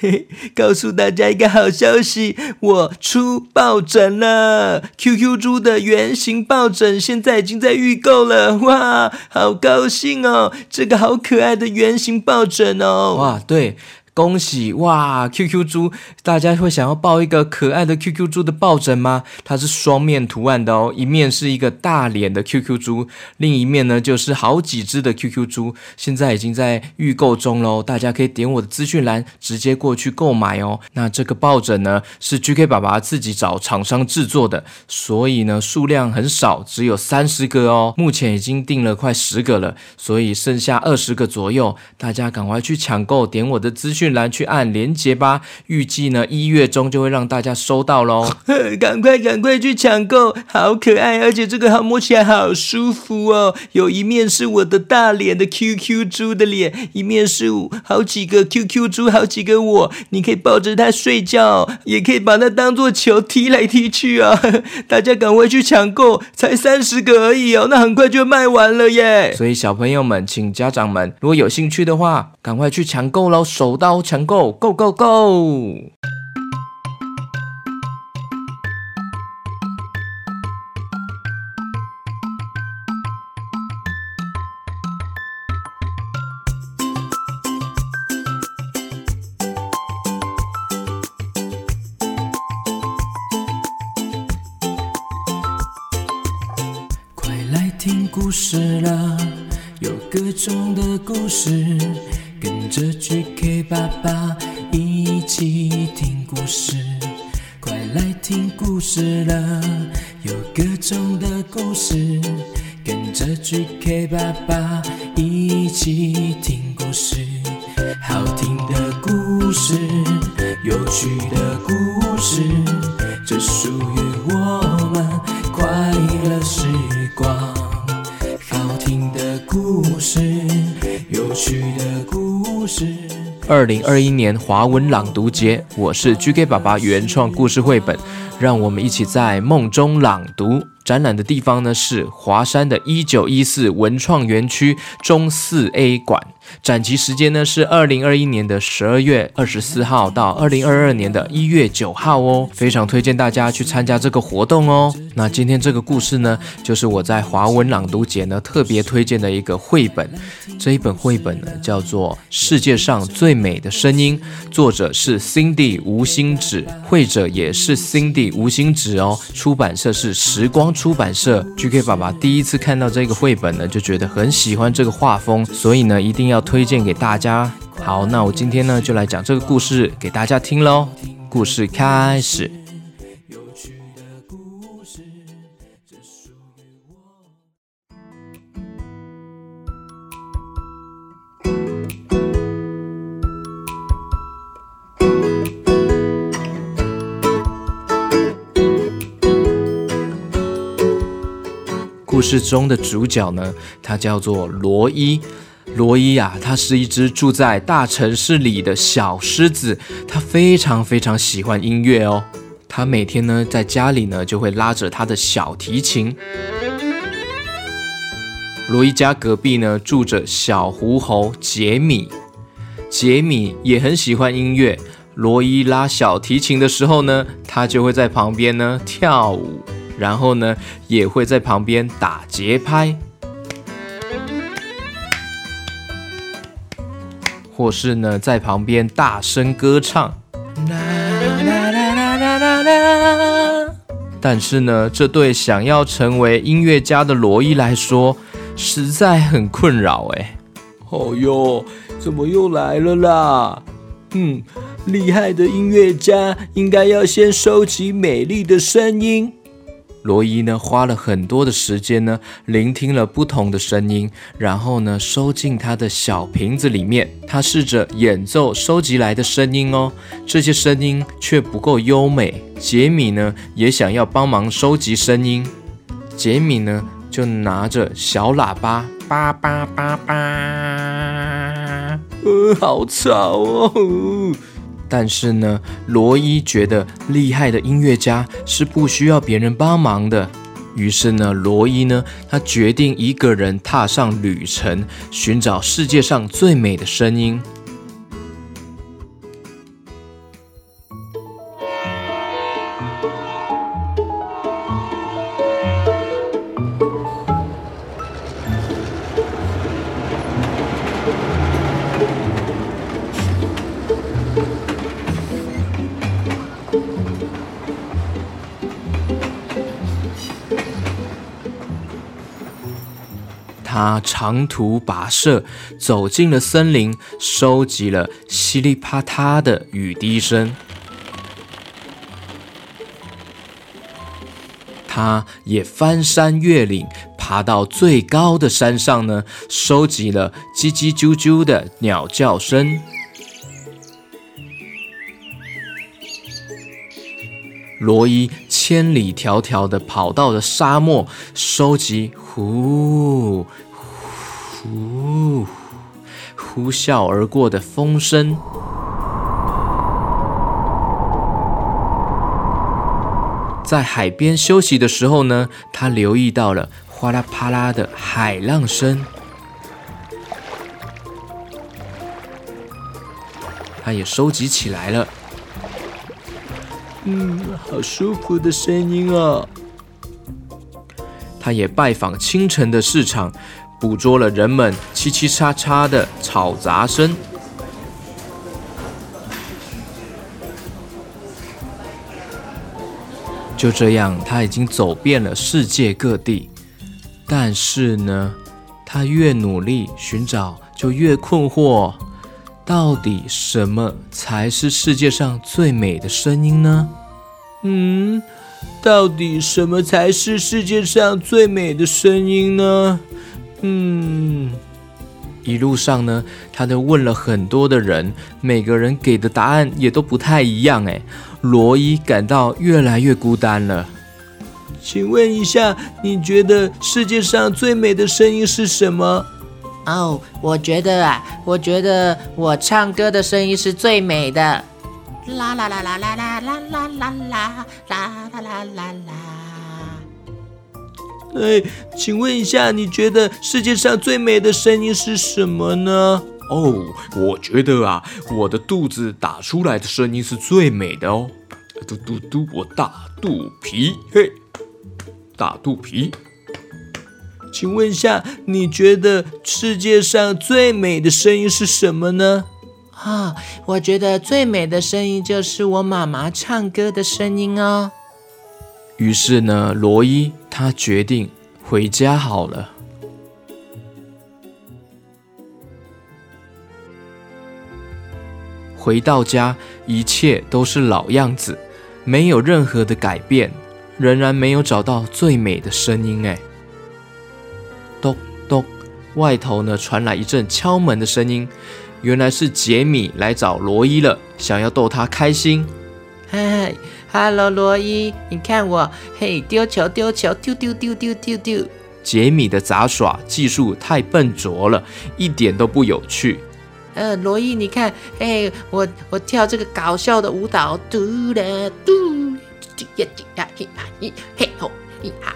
嘿嘿，告诉大家一个好消息，我出抱枕了！QQ 猪的圆形抱枕现在已经在预购了，哇，好高兴哦！这个好可爱的圆形抱枕哦，哇，对。恭喜哇！QQ 猪，大家会想要抱一个可爱的 QQ 猪的抱枕吗？它是双面图案的哦，一面是一个大脸的 QQ 猪，另一面呢就是好几只的 QQ 猪。现在已经在预购中喽，大家可以点我的资讯栏直接过去购买哦。那这个抱枕呢是 GK 爸爸自己找厂商制作的，所以呢数量很少，只有三十个哦。目前已经订了快十个了，所以剩下二十个左右，大家赶快去抢购，点我的资讯。讯栏去按连接吧，预计呢一月中就会让大家收到喽。赶快赶快去抢购，好可爱，而且这个好摸起来好舒服哦。有一面是我的大脸的 QQ 猪的脸，一面是好几个 QQ 猪，好几个我。你可以抱着它睡觉，也可以把它当做球踢来踢去啊。大家赶快去抢购，才三十个而已哦，那很快就卖完了耶。所以小朋友们，请家长们如果有兴趣的话，赶快去抢购喽，手到。高抢购，Go Go Go！快来听故事了，有各种的故事。跟着 GK 爸爸一起听故事，快来听故事了，有各种的故事。跟着 GK 爸爸一起听故事，好听的故事，有趣的故事，二零二一年华文朗读节，我是 GK 爸爸原创故事绘本，让我们一起在梦中朗读。展览的地方呢是华山的一九一四文创园区中四 A 馆。展期时间呢是二零二一年的十二月二十四号到二零二二年的一月九号哦，非常推荐大家去参加这个活动哦。那今天这个故事呢，就是我在华文朗读节呢特别推荐的一个绘本。这一本绘本呢叫做《世界上最美的声音》，作者是 Cindy 吴欣芷，绘者也是 Cindy 吴欣芷哦。出版社是时光出版社。GK 爸爸第一次看到这个绘本呢，就觉得很喜欢这个画风，所以呢一定要。推荐给大家。好，那我今天呢就来讲这个故事给大家听喽。故事开始。故事中的主角呢，他叫做罗伊。罗伊啊，他是一只住在大城市里的小狮子，他非常非常喜欢音乐哦。他每天呢在家里呢就会拉着他的小提琴。罗伊家隔壁呢住着小狐猴杰米，杰米也很喜欢音乐。罗伊拉小提琴的时候呢，他就会在旁边呢跳舞，然后呢也会在旁边打节拍。或是呢，在旁边大声歌唱，但是呢，这对想要成为音乐家的罗伊来说，实在很困扰哎。哦哟，怎么又来了啦？嗯，厉害的音乐家应该要先收集美丽的声音。罗伊呢，花了很多的时间呢，聆听了不同的声音，然后呢，收进他的小瓶子里面。他试着演奏收集来的声音哦，这些声音却不够优美。杰米呢，也想要帮忙收集声音。杰米呢，就拿着小喇叭，叭叭叭叭，呃，好吵哦。但是呢，罗伊觉得厉害的音乐家是不需要别人帮忙的。于是呢，罗伊呢，他决定一个人踏上旅程，寻找世界上最美的声音。他长途跋涉，走进了森林，收集了噼里啪嗒的雨滴声。他也翻山越岭，爬到最高的山上呢，收集了叽叽啾啾的鸟叫声。罗伊千里迢迢地跑到了沙漠，收集呼呼呼啸而过的风声。在海边休息的时候呢，他留意到了哗啦啪啦的海浪声，他也收集起来了。嗯，好舒服的声音哦。他也拜访清晨的市场，捕捉了人们嘁嘁喳喳的吵杂声。就这样，他已经走遍了世界各地。但是呢，他越努力寻找，就越困惑。到底什么才是世界上最美的声音呢？嗯，到底什么才是世界上最美的声音呢？嗯，一路上呢，他都问了很多的人，每个人给的答案也都不太一样。哎，罗伊感到越来越孤单了。请问一下，你觉得世界上最美的声音是什么？哦，我觉得啊，我觉得我唱歌的声音是最美的，啦啦啦啦啦啦啦啦啦啦啦啦啦啦啦。哎，请问一下，你觉得世界上最美的声音是什么呢？哦，我觉得啊，我的肚子打出来的声音是最美的哦。嘟嘟嘟，我大肚皮，嘿，大肚皮。请问一下，你觉得世界上最美的声音是什么呢？啊、哦，我觉得最美的声音就是我妈妈唱歌的声音哦。于是呢，罗伊他决定回家好了。回到家，一切都是老样子，没有任何的改变，仍然没有找到最美的声音。哎。咚咚，外头呢传来一阵敲门的声音，原来是杰米来找罗伊了，想要逗他开心。嗨，哈喽，罗伊，你看我，嘿，丢球，丢球，丢丢丢丢丢丢。杰米的杂耍技术太笨拙了，一点都不有趣。呃，罗伊，你看，嘿，我我跳这个搞笑的舞蹈，嘟啦嘟，呀呀嘿哈嘿嘿吼嘿哈。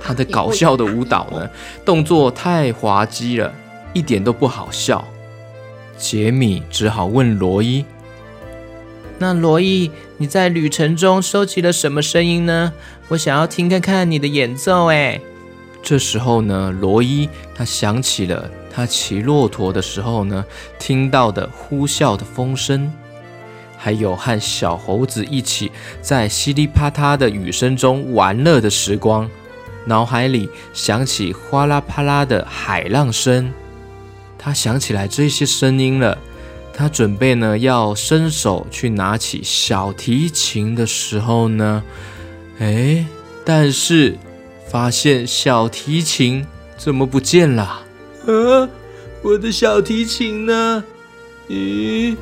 他的搞笑的舞蹈呢，动作太滑稽了，一点都不好笑。杰米只好问罗伊：“那罗伊，你在旅程中收集了什么声音呢？我想要听看看你的演奏。”哎，这时候呢，罗伊他想起了他骑骆驼的时候呢，听到的呼啸的风声，还有和小猴子一起在噼里啪嗒的雨声中玩乐的时光。脑海里响起哗啦啪啦的海浪声，他想起来这些声音了。他准备呢要伸手去拿起小提琴的时候呢，哎，但是发现小提琴怎么不见了？啊，我的小提琴呢？咦，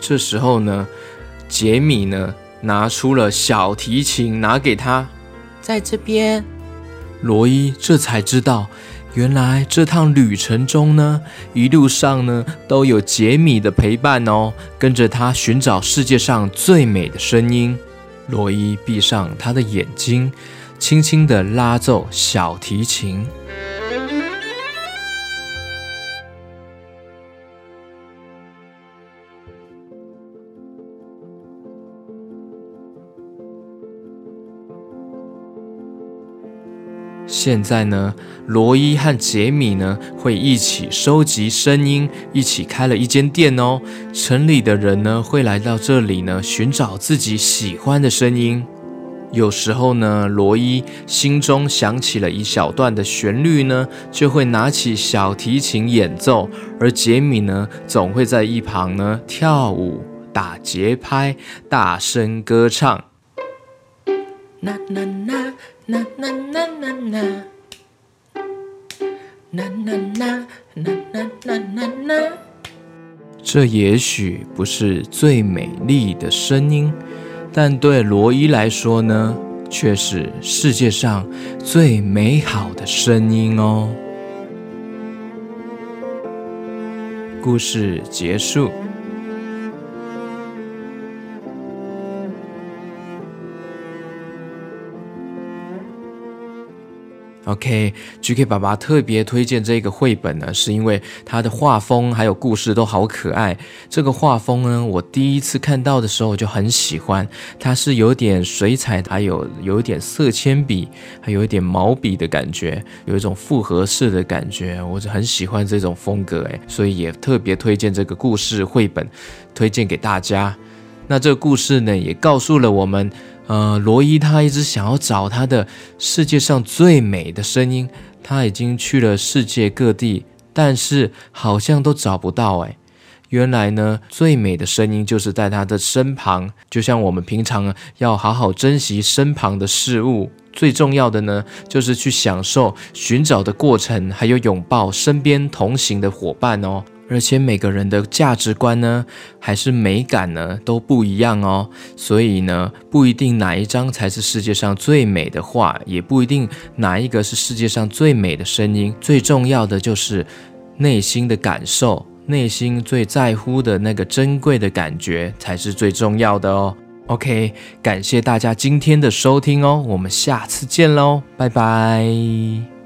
这时候呢，杰米呢拿出了小提琴，拿给他，在这边。罗伊这才知道，原来这趟旅程中呢，一路上呢都有杰米的陪伴哦，跟着他寻找世界上最美的声音。罗伊闭上他的眼睛，轻轻地拉奏小提琴。现在呢，罗伊和杰米呢会一起收集声音，一起开了一间店哦。城里的人呢会来到这里呢寻找自己喜欢的声音。有时候呢，罗伊心中想起了一小段的旋律呢，就会拿起小提琴演奏，而杰米呢，总会在一旁呢跳舞、打节拍、大声歌唱。啦啦啦啦啦，啦啦啦啦啦啦啦啦。这也许不是最美丽的声音。但对罗伊来说呢，却是世界上最美好的声音哦。故事结束。OK，GK 爸爸特别推荐这个绘本呢，是因为它的画风还有故事都好可爱。这个画风呢，我第一次看到的时候就很喜欢，它是有点水彩，还有有一点色铅笔，还有一点毛笔的感觉，有一种复合式的感觉，我就很喜欢这种风格诶，所以也特别推荐这个故事绘本，推荐给大家。那这个故事呢，也告诉了我们。呃，罗伊他一直想要找他的世界上最美的声音，他已经去了世界各地，但是好像都找不到哎。原来呢，最美的声音就是在他的身旁，就像我们平常要好好珍惜身旁的事物，最重要的呢，就是去享受寻找的过程，还有拥抱身边同行的伙伴哦。而且每个人的价值观呢，还是美感呢，都不一样哦。所以呢，不一定哪一张才是世界上最美的画，也不一定哪一个是世界上最美的声音。最重要的就是内心的感受，内心最在乎的那个珍贵的感觉才是最重要的哦。OK，感谢大家今天的收听哦，我们下次见喽，拜拜。